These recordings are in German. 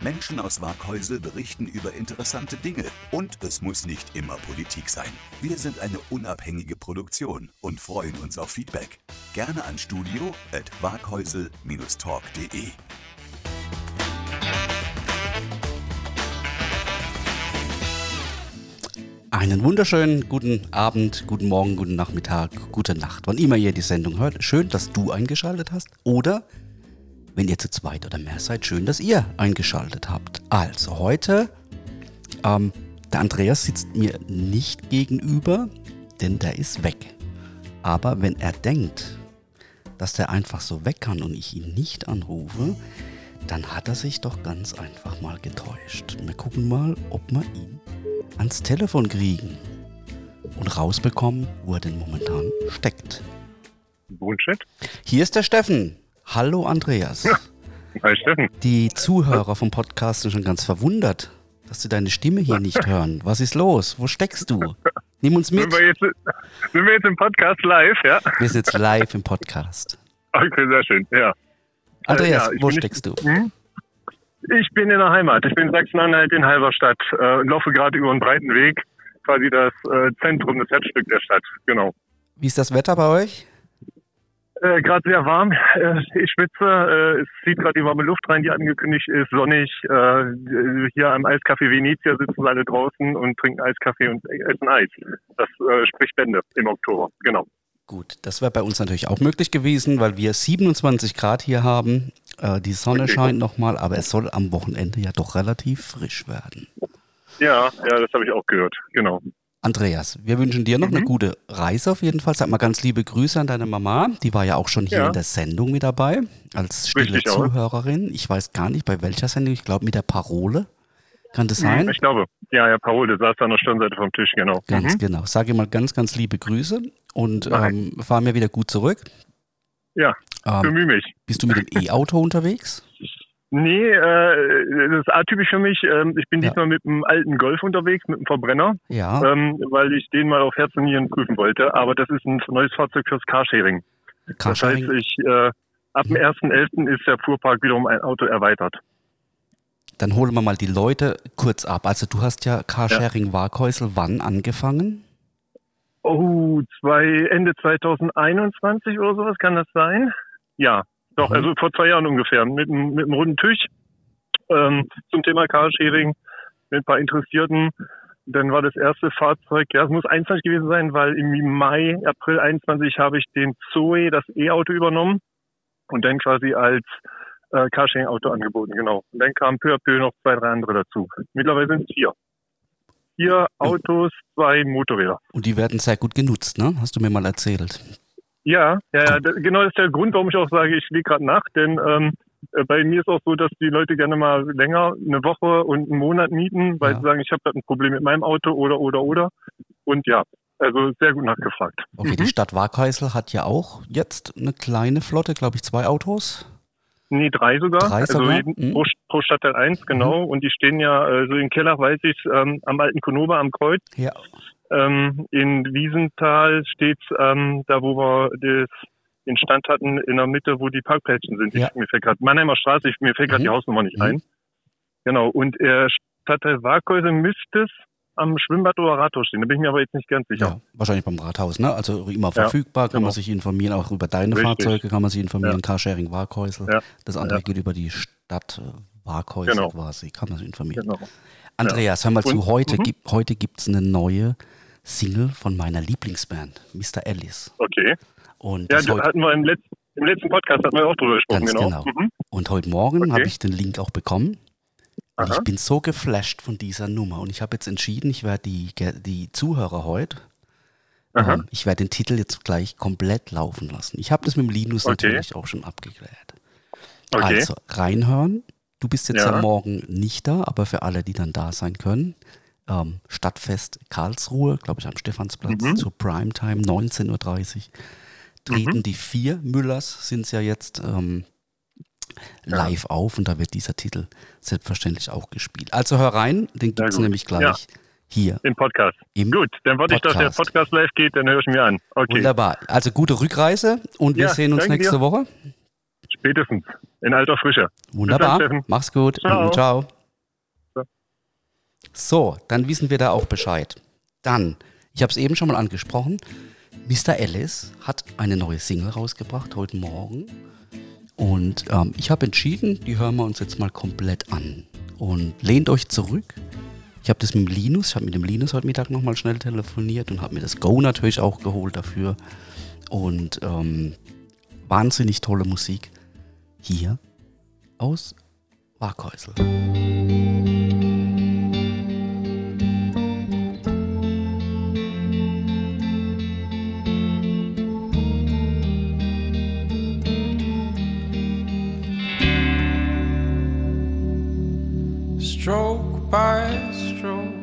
Menschen aus Waghäusel berichten über interessante Dinge und es muss nicht immer Politik sein. Wir sind eine unabhängige Produktion und freuen uns auf Feedback. Gerne an studio at waghäusel-talk.de. Einen wunderschönen guten Abend, guten Morgen, guten Nachmittag, gute Nacht. Wann immer ihr die Sendung hört, schön, dass du eingeschaltet hast. Oder wenn ihr zu zweit oder mehr seid, schön, dass ihr eingeschaltet habt. Also heute, ähm, der Andreas sitzt mir nicht gegenüber, denn der ist weg. Aber wenn er denkt, dass der einfach so weg kann und ich ihn nicht anrufe, dann hat er sich doch ganz einfach mal getäuscht. Wir gucken mal, ob wir ihn ans Telefon kriegen und rausbekommen, wo er denn momentan steckt. Bullshit. Hier ist der Steffen. Hallo Andreas. Hi Steffen. Die Zuhörer vom Podcast sind schon ganz verwundert, dass sie deine Stimme hier nicht hören. Was ist los? Wo steckst du? Nimm uns mit. Sind wir, jetzt, sind wir jetzt im Podcast live, ja? Wir sind jetzt live im Podcast. Okay, sehr schön, ja. Andreas, Äh, ja, ich wo steckst du? Hm? Ich bin in der Heimat. Ich bin in Sachsen-Anhalt in Halberstadt äh, und laufe gerade über einen breiten Weg, quasi das äh, Zentrum, das Herzstück der Stadt. Genau. Wie ist das Wetter bei euch? Äh, gerade sehr warm. Äh, ich schwitze. Äh, es zieht gerade die warme Luft rein, die angekündigt ist. Sonnig. Äh, hier am Eiscafé Venezia sitzen alle draußen und trinken Eiskaffee und essen Eis. Das äh, spricht Bände im Oktober. Genau. Gut, das wäre bei uns natürlich auch möglich gewesen, weil wir 27 Grad hier haben. Äh, die Sonne Okay. scheint nochmal, aber es soll am Wochenende ja doch relativ frisch werden. Ja, ja, das habe ich auch gehört. Genau. Andreas, wir wünschen dir noch Mhm. eine gute Reise auf jeden Fall. Sag mal ganz liebe Grüße an deine Mama. Die war ja auch schon hier Ja. in der Sendung mit dabei, als stille Richtig. Zuhörerin. Ich weiß gar nicht, bei welcher Sendung. Ich glaube, mit der Parole. Kann das sein? Ich glaube. Ja, ja, Paul, der saß da an der Stirnseite vom Tisch, genau. Ganz Mhm. genau. Sage mal ganz, ganz liebe Grüße und ähm, fahr mir wieder gut zurück. Ja, Ähm, bemühe mich. bist du mit dem E-Auto unterwegs? Nee, äh, das ist atypisch für mich. Ähm, ich bin Ja. diesmal mit einem alten Golf unterwegs, mit einem Verbrenner, Ja. ähm, weil ich den mal auf Herz und Nieren prüfen wollte. Aber das ist ein neues Fahrzeug fürs Carsharing. Das heißt, Carsharing. ich, äh, ab dem 1.11. ist der Fuhrpark wiederum ein Auto erweitert. Dann holen wir mal die Leute kurz ab. Also du hast ja Carsharing Waghäusel wann angefangen? Oh, zwei, Ende 2021 oder sowas kann das sein? Ja, doch, Mhm. also vor zwei Jahren ungefähr, mit, einem- mit einem runden Tisch ähm, zum Thema Carsharing mit ein paar Interessierten. Dann war das erste Fahrzeug, ja, es muss 21 gewesen sein, weil im Mai, April 21 habe ich den Zoe, das E-Auto übernommen und dann quasi als äh, Carsharing-Auto angeboten, genau. Und dann kamen peu à peu noch zwei, drei andere dazu. Mittlerweile sind es vier. Vier Autos, zwei Motorräder. Und die werden sehr gut genutzt, ne? Hast du mir mal erzählt. Ja, ja, ja da- genau das ist der Grund, warum ich auch sage, ich lege gerade nach, denn ähm, äh, bei mir ist auch so, dass die Leute gerne mal länger eine Woche und einen Monat mieten, weil Ja. sie sagen, ich habe da ein Problem mit meinem Auto oder oder oder. Und ja, also sehr gut nachgefragt. Okay, Mhm. die Stadt Waghäusel hat ja auch jetzt eine kleine Flotte, glaube ich, zwei Autos. Nee, drei sogar. Drei also sogar? jeden, Mhm. pro, pro Stadtteil eins, genau. Und die stehen ja äh, so im Keller, weiß ich, ähm, am alten Konoba am Kreuz. Ja. Ähm, in Wiesenthal steht's ähm, da, wo wir das den Stand hatten, in der Mitte, wo die Parkplätze sind. Ja. Ich, mir fällt gerade Mannheimer Straße, ich, mir fällt gerade Mhm. die Hausnummer nicht Mhm. ein. Genau. Und äh, Stadtteil Waghäusel müsste es am Schwimmbad oder Rathaus stehen. Da bin ich mir aber jetzt nicht ganz sicher. Ja, wahrscheinlich beim Rathaus, ne? Also immer Ja, verfügbar, kann man genau. sich informieren, auch über deine Richtig. Fahrzeuge kann man sich informieren, Ja. Carsharing Waghäusel. Ja. Das andere Ja. geht über die Stadt Waghäusel Genau. quasi, kann man sich informieren. Genau. Andreas, hör mal zu, Und- heute, mhm. gibt, heute gibt es eine neue Single von meiner Lieblingsband, Mr. Alice. Okay. Und, Ja, das hatten wir im letzten, im letzten Podcast hatten wir auch drüber gesprochen, Ganz genau. genau. Mhm. und heute Morgen Okay. habe ich den Link auch bekommen. Und Aha. ich bin so geflasht von dieser Nummer. Und ich habe jetzt entschieden, ich werde die, die Zuhörer heute, ähm, ich werde den Titel jetzt gleich komplett laufen lassen. Ich habe das mit dem Linus Okay. natürlich auch schon abgeklärt. Okay. Also, reinhören. Du bist jetzt ja. Ja. morgen nicht da, aber für alle, die dann da sein können, ähm, Stadtfest Karlsruhe, glaube ich, am Stephansplatz Mhm. zur Primetime, 19.30 Uhr. Treten Mhm. die vier Müllers, sind es ja jetzt, ähm, live auf und da wird dieser Titel selbstverständlich auch gespielt. Also hör rein, den gibt es nämlich gleich Ja. hier Im Podcast. im Gut, dann warte ich, dass der Podcast. Live geht, dann höre ich mir an. Okay, Wunderbar. Also gute Rückreise und wir Ja, sehen uns nächste dir. Woche. spätestens. In alter Frische. Wunderbar. Steffen. Mach's gut. Ciao. Ciao. So. So, dann wissen wir da auch Bescheid. Dann, ich habe es eben schon mal angesprochen, Mr. Ellis hat eine neue Single rausgebracht heute Morgen. Und ähm, ich habe entschieden, die hören wir uns jetzt mal komplett an. Und lehnt euch zurück. Ich habe das mit dem Linus, ich habe mit dem Linus heute Mittag nochmal schnell telefoniert und habe mir das Go natürlich auch geholt dafür. Und ähm, wahnsinnig tolle Musik hier aus Waghäusel. Stroke by stroke,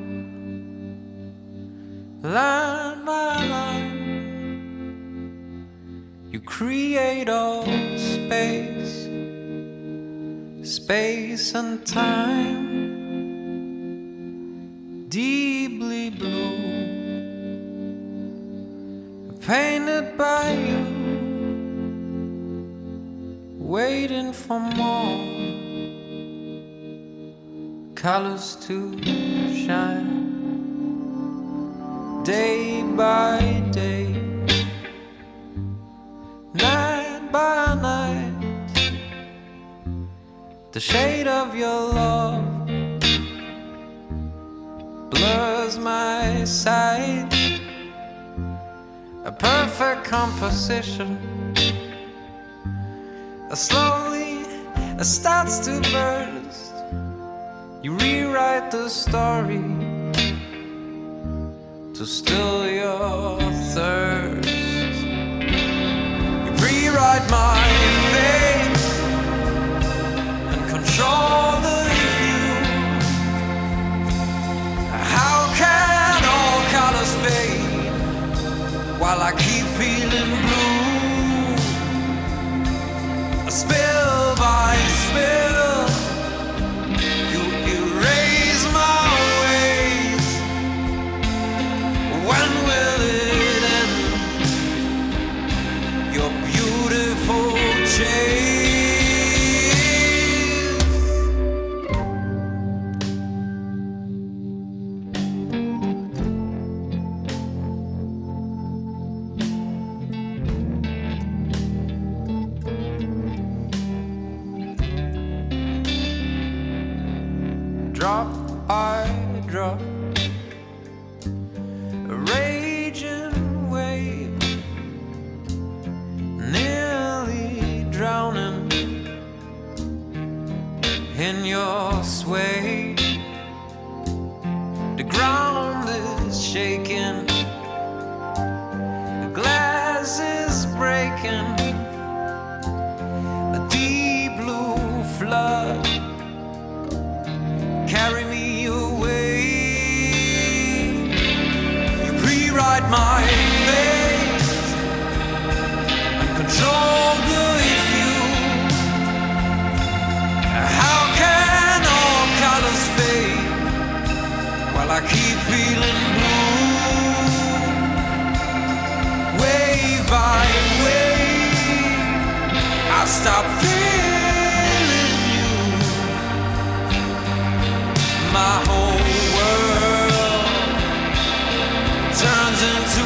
line by line. You create all space, space and time, deeply blue, painted by you, waiting for more colors to shine day by day, night by night. The shade of your love blurs my sight. A perfect composition. Slowly, it starts to burst. You rewrite the story to still your thirst. You rewrite my change. In your sway. The ground is shaking, I keep feeling blue? Wave by wave, I stop feeling you my whole world turns into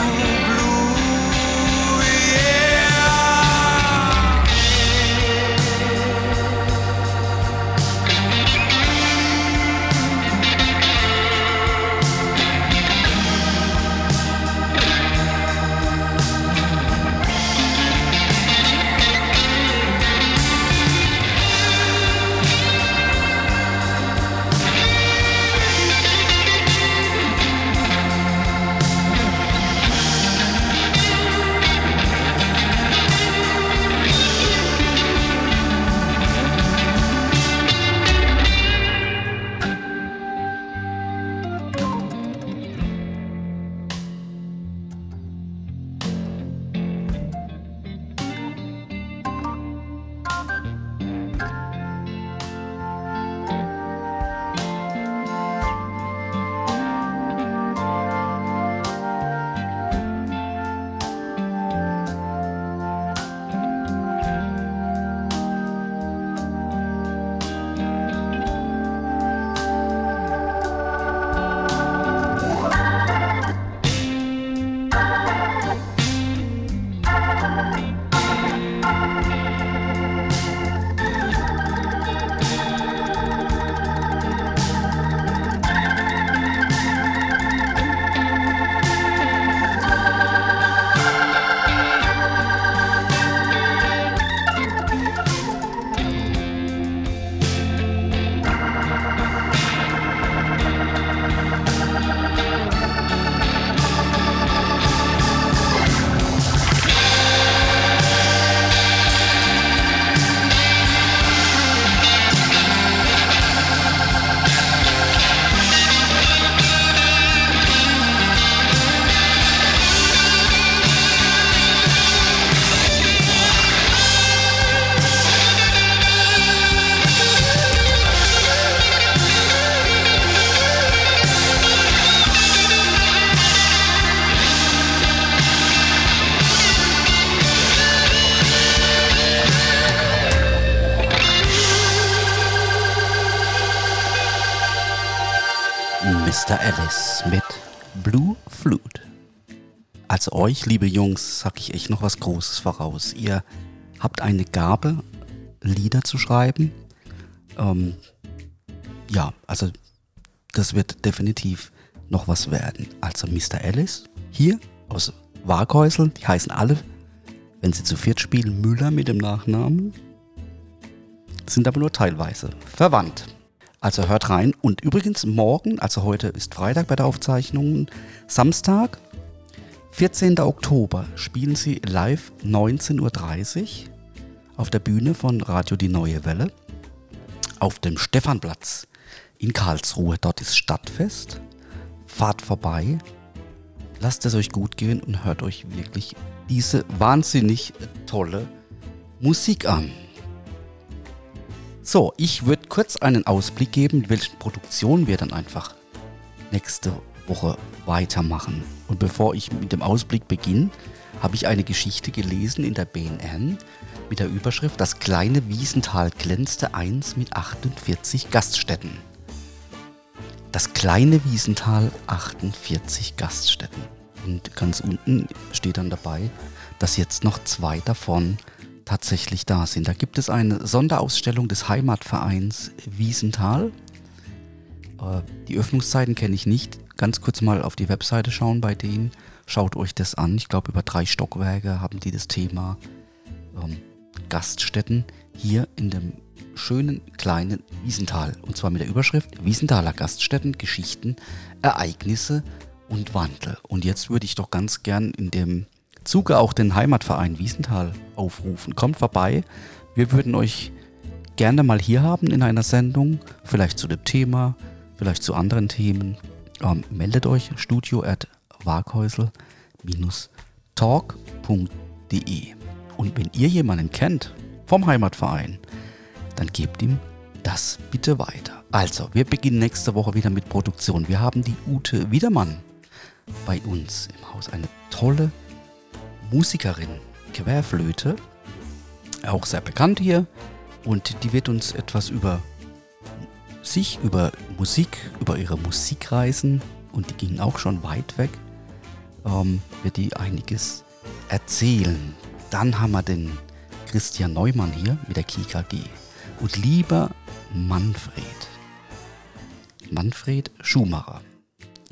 Alice mit Blue Flute. Also euch, liebe Jungs, sag ich echt noch was Großes voraus. Ihr habt eine Gabe, Lieder zu schreiben. Ähm, ja, also das wird definitiv noch was werden. Also Mr. Alice hier aus Waghäusel, die heißen alle, wenn sie zu viert spielen, Müller mit dem Nachnamen, sind aber nur teilweise verwandt. Also hört rein. Und übrigens morgen, also heute ist Freitag bei der Aufzeichnung, Samstag, 14. Oktober, spielen sie live 19.30 Uhr auf der Bühne von Radio Die Neue Welle auf dem Stephanplatz in Karlsruhe. Dort ist Stadtfest. Fahrt vorbei, lasst es euch gut gehen und hört euch wirklich diese wahnsinnig tolle Musik an. So, ich würde kurz einen Ausblick geben, welche Produktion wir dann einfach nächste Woche weitermachen. Und bevor ich mit dem Ausblick beginne, habe ich eine Geschichte gelesen in der BNN mit der Überschrift Das kleine Wiesental glänzte eins mit 48 Gaststätten. Das kleine Wiesental 48 Gaststätten. Und ganz unten steht dann dabei, dass jetzt noch zwei davon tatsächlich da sind. Da gibt es eine Sonderausstellung des Heimatvereins Wiesenthal. Äh, die Öffnungszeiten kenne ich nicht. Ganz kurz mal auf die Webseite schauen bei denen. Schaut euch das an. Ich glaube, über drei Stockwerke haben die das Thema ähm, Gaststätten hier in dem schönen kleinen Wiesenthal. Und zwar mit der Überschrift Wiesenthaler Gaststätten, Geschichten, Ereignisse und Wandel. Und jetzt würde ich doch ganz gern in dem Zuge auch den Heimatverein Wiesenthal aufrufen. Kommt vorbei. Wir würden euch gerne mal hier haben in einer Sendung, vielleicht zu dem Thema, vielleicht zu anderen Themen. Ähm, meldet euch studio at waghäusel-talk.de. Und wenn ihr jemanden kennt vom Heimatverein, dann gebt ihm das bitte weiter. Also, wir beginnen nächste Woche wieder mit Produktion. Wir haben die Ute Wiedermann bei uns im Haus. Eine tolle Musikerin, Querflöte, auch sehr bekannt hier. Und die wird uns etwas über sich, über Musik, über ihre Musikreisen, und die gingen auch schon weit weg, ähm, wird die einiges erzählen. Dann haben wir den Christian Neumann hier mit der KKG. Und lieber Manfred, Manfred Schumacher,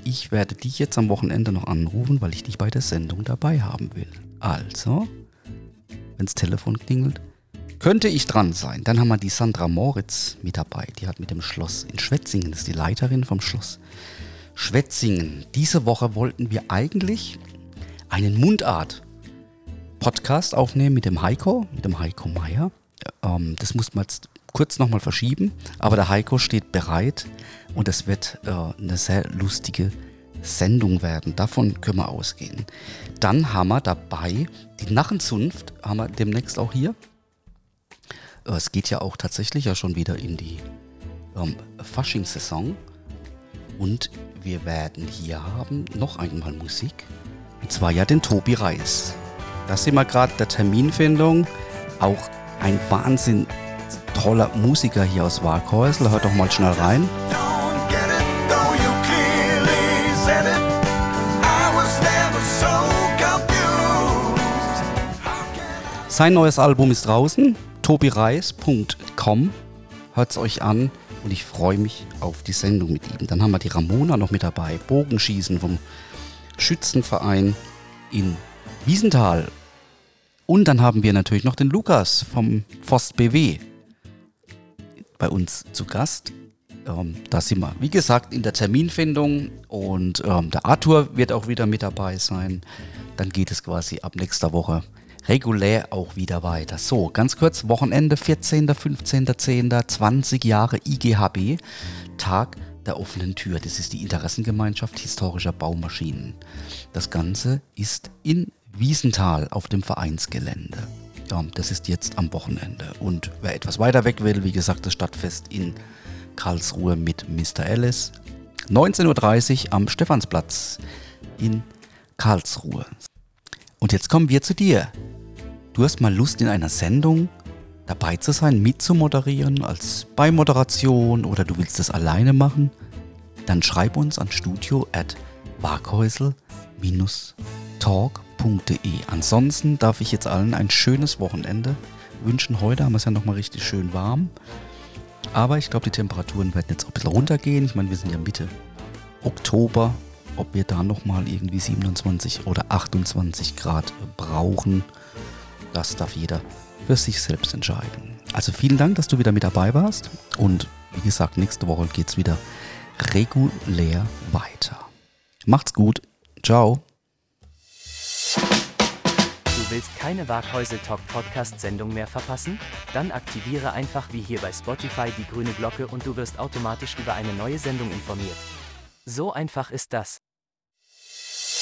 ich werde dich jetzt am Wochenende noch anrufen, weil ich dich bei der Sendung dabei haben will. Also, wenn das Telefon klingelt, könnte ich dran sein. Dann haben wir die Sandra Moritz mit dabei. Die hat mit dem Schloss in Schwetzingen, das ist die Leiterin vom Schloss Schwetzingen. Diese Woche wollten wir eigentlich einen Mundart-Podcast aufnehmen mit dem Heiko, mit dem Heiko Meier. Ähm, das muss man jetzt kurz nochmal verschieben, aber der Heiko steht bereit und es wird äh, eine sehr lustige Sendung werden. Davon können wir ausgehen. Dann haben wir dabei die Narrenzunft, haben wir demnächst auch hier. Äh, es geht ja auch tatsächlich ja schon wieder in die ähm, Fasching-Saison. Und wir werden hier haben noch einmal Musik. Und zwar ja den Tobi Reis. Da sind wir gerade der Terminfindung. Auch ein Wahnsinn toller Musiker hier aus Waghäusel. Hört doch mal schnell rein. Sein neues Album ist draußen, tobireis.com. Hört es euch an und ich freue mich auf die Sendung mit ihm. Dann haben wir die Ramona noch mit dabei, Bogenschießen vom Schützenverein in Wiesenthal. Und dann haben wir natürlich noch den Lukas vom Forst BW bei uns zu Gast. Ähm, da sind wir, wie gesagt, in der Terminfindung und ähm, der Arthur wird auch wieder mit dabei sein. Dann geht es quasi ab nächster Woche regulär auch wieder weiter. So, ganz kurz, Wochenende 14., 15., 10., 20 Jahre IGHB, Tag der offenen Tür. Das ist die Interessengemeinschaft historischer Baumaschinen. Das Ganze ist in Wiesenthal auf dem Vereinsgelände. Ja, das ist jetzt am Wochenende. Und wer etwas weiter weg will, wie gesagt, das Stadtfest in Karlsruhe mit Mr. Alice. 19.30 Uhr am Stephansplatz in Karlsruhe. Und jetzt kommen wir zu dir. Du hast mal Lust in einer Sendung dabei zu sein, mitzumoderieren, als Beimoderation oder du willst es alleine machen? dann schreib uns an studio at talk.de. Ansonsten darf ich jetzt allen ein schönes Wochenende wünschen. Heute haben wir es ja nochmal richtig schön warm. Aber ich glaube, die Temperaturen werden jetzt auch ein bisschen runtergehen. Ich meine, wir sind ja Mitte Oktober. Ob wir da nochmal irgendwie 27 oder 28 Grad brauchen, das darf jeder für sich selbst entscheiden. Also vielen Dank, dass du wieder mit dabei warst. Und wie gesagt, nächste Woche geht es wieder regulär weiter. Macht's gut. Ciao. Du willst keine Waghäusel Talk Podcast Sendung mehr verpassen? Dann aktiviere einfach wie hier bei Spotify die grüne Glocke und du wirst automatisch über eine neue Sendung informiert. So einfach ist das.